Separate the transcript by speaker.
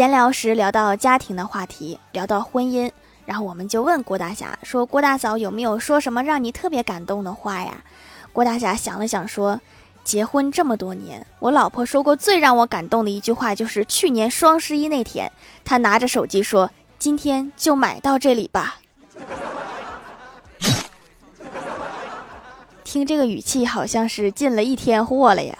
Speaker 1: 闲聊时聊到家庭的话题，聊到婚姻，然后我们就问郭大侠，说郭大嫂有没有说什么让你特别感动的话呀？郭大侠想了想说，结婚这么多年，我老婆说过最让我感动的一句话就是去年双十一那天，她拿着手机说，今天就买到这里吧。听这个语气，好像是进了一天货了呀。